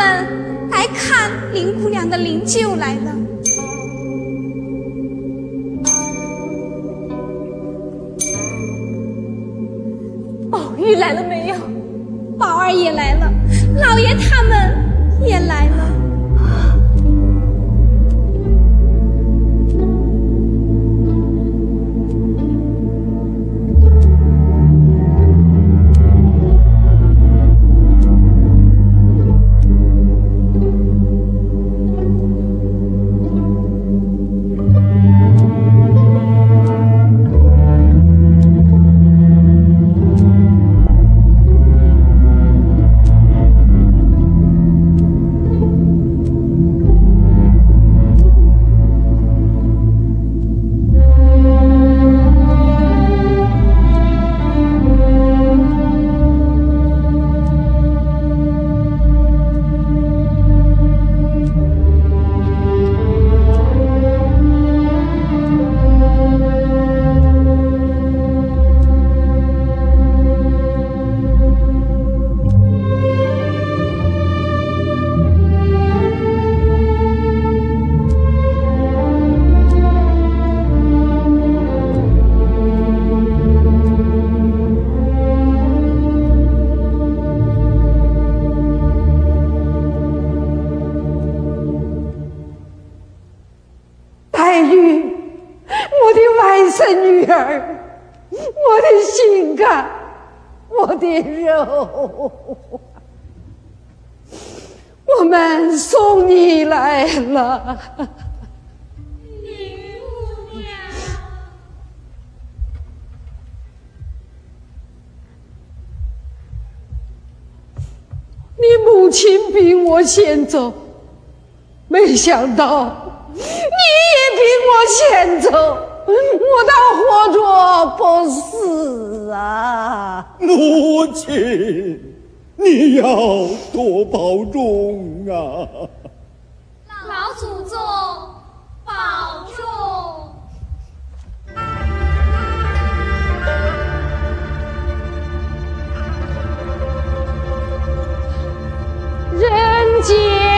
们来看林姑娘的灵柩来了。我的肉，我们送你来了，你母亲比我先走，没想到你也比我先走。我倒活着不死啊！母亲，你要多保重啊！老祖宗保重。人间。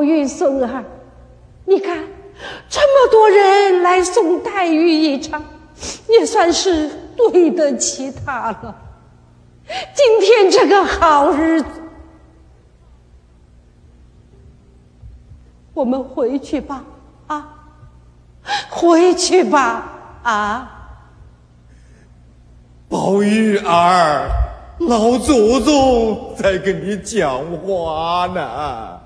宝玉孙儿，你看这么多人来送黛玉一场，也算是对得起他了。今天这个好日子，我们回去吧，啊，回去吧，啊。宝玉儿，老祖宗在跟你讲话呢。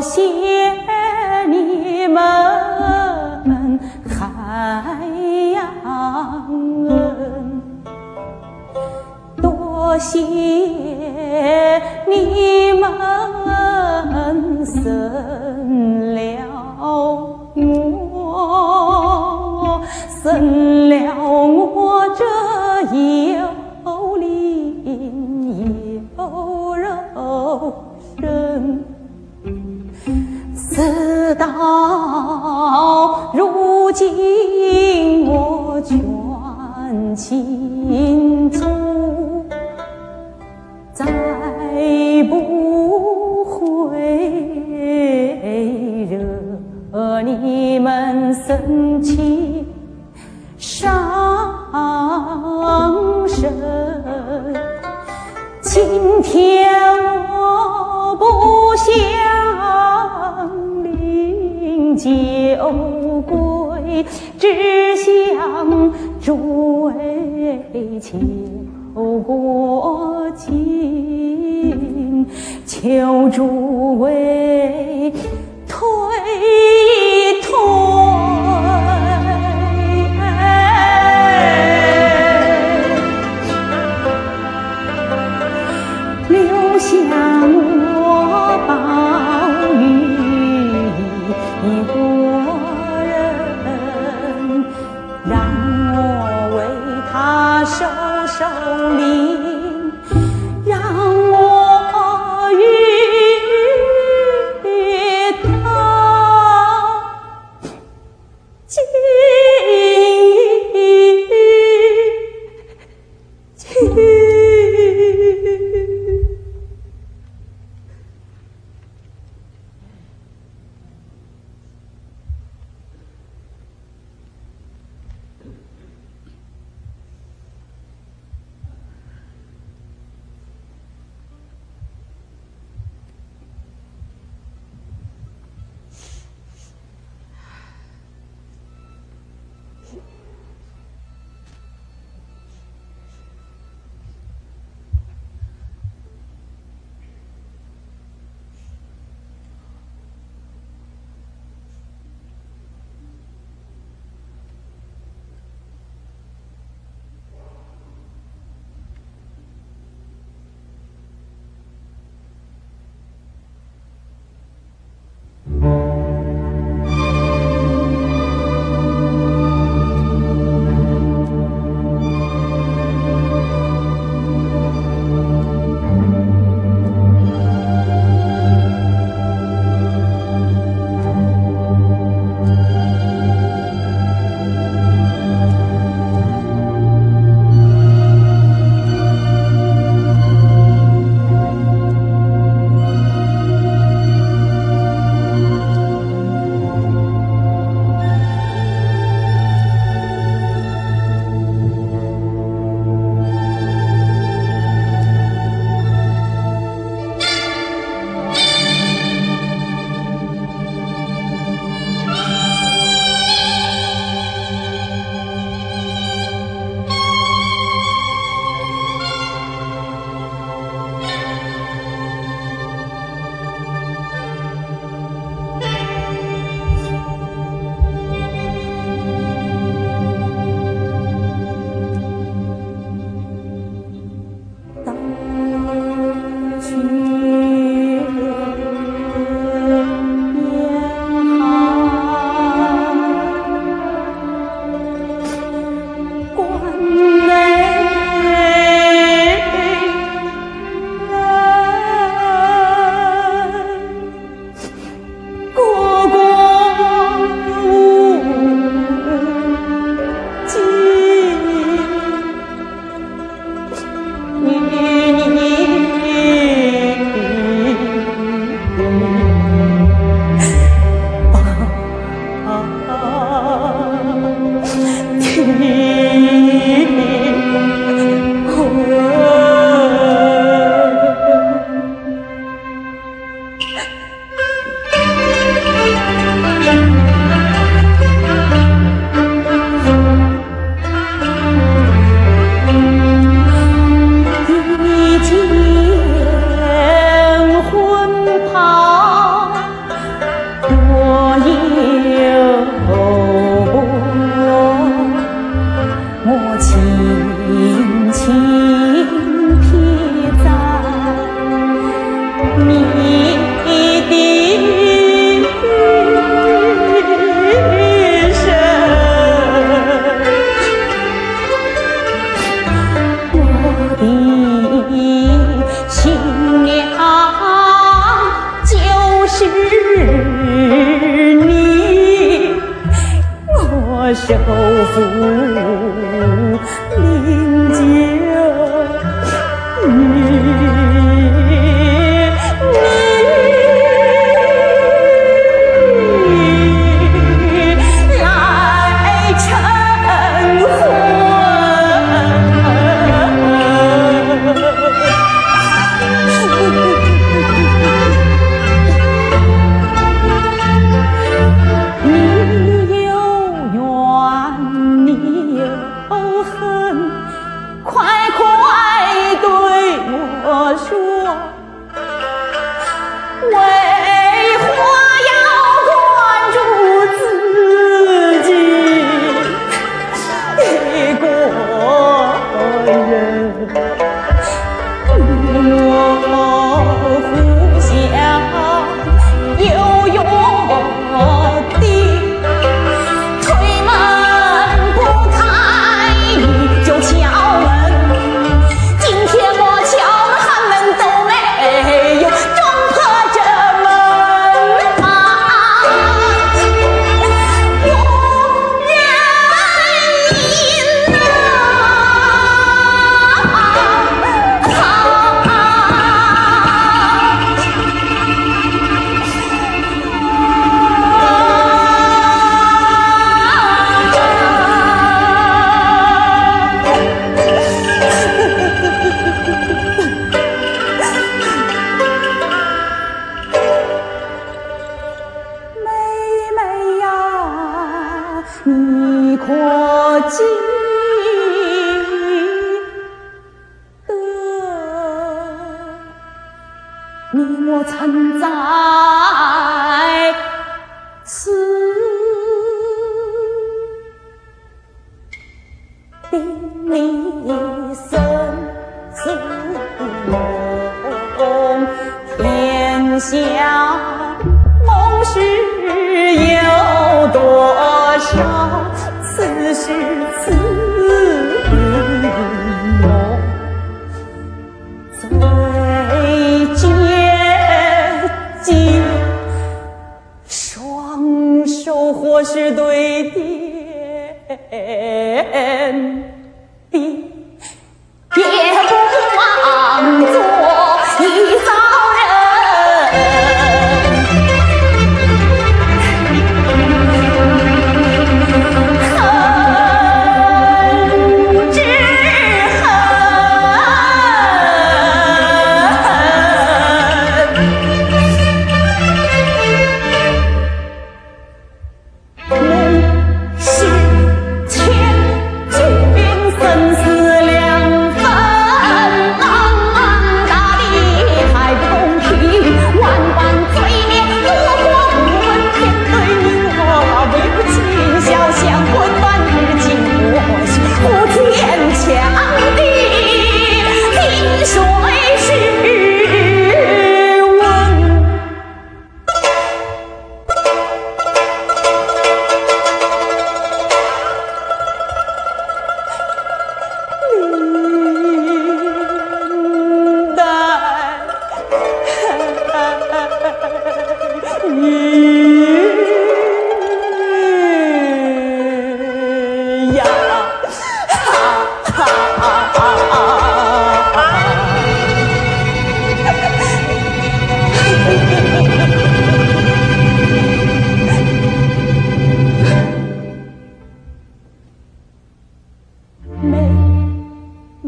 谢你们海洋恩，多谢你。生今天我不想领酒归只想诸位求国静求诸位推脱。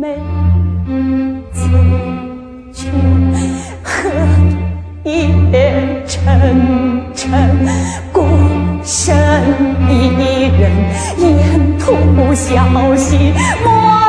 美曾经和一脸沉沉孤身一人，沿途小溪。莫。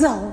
走。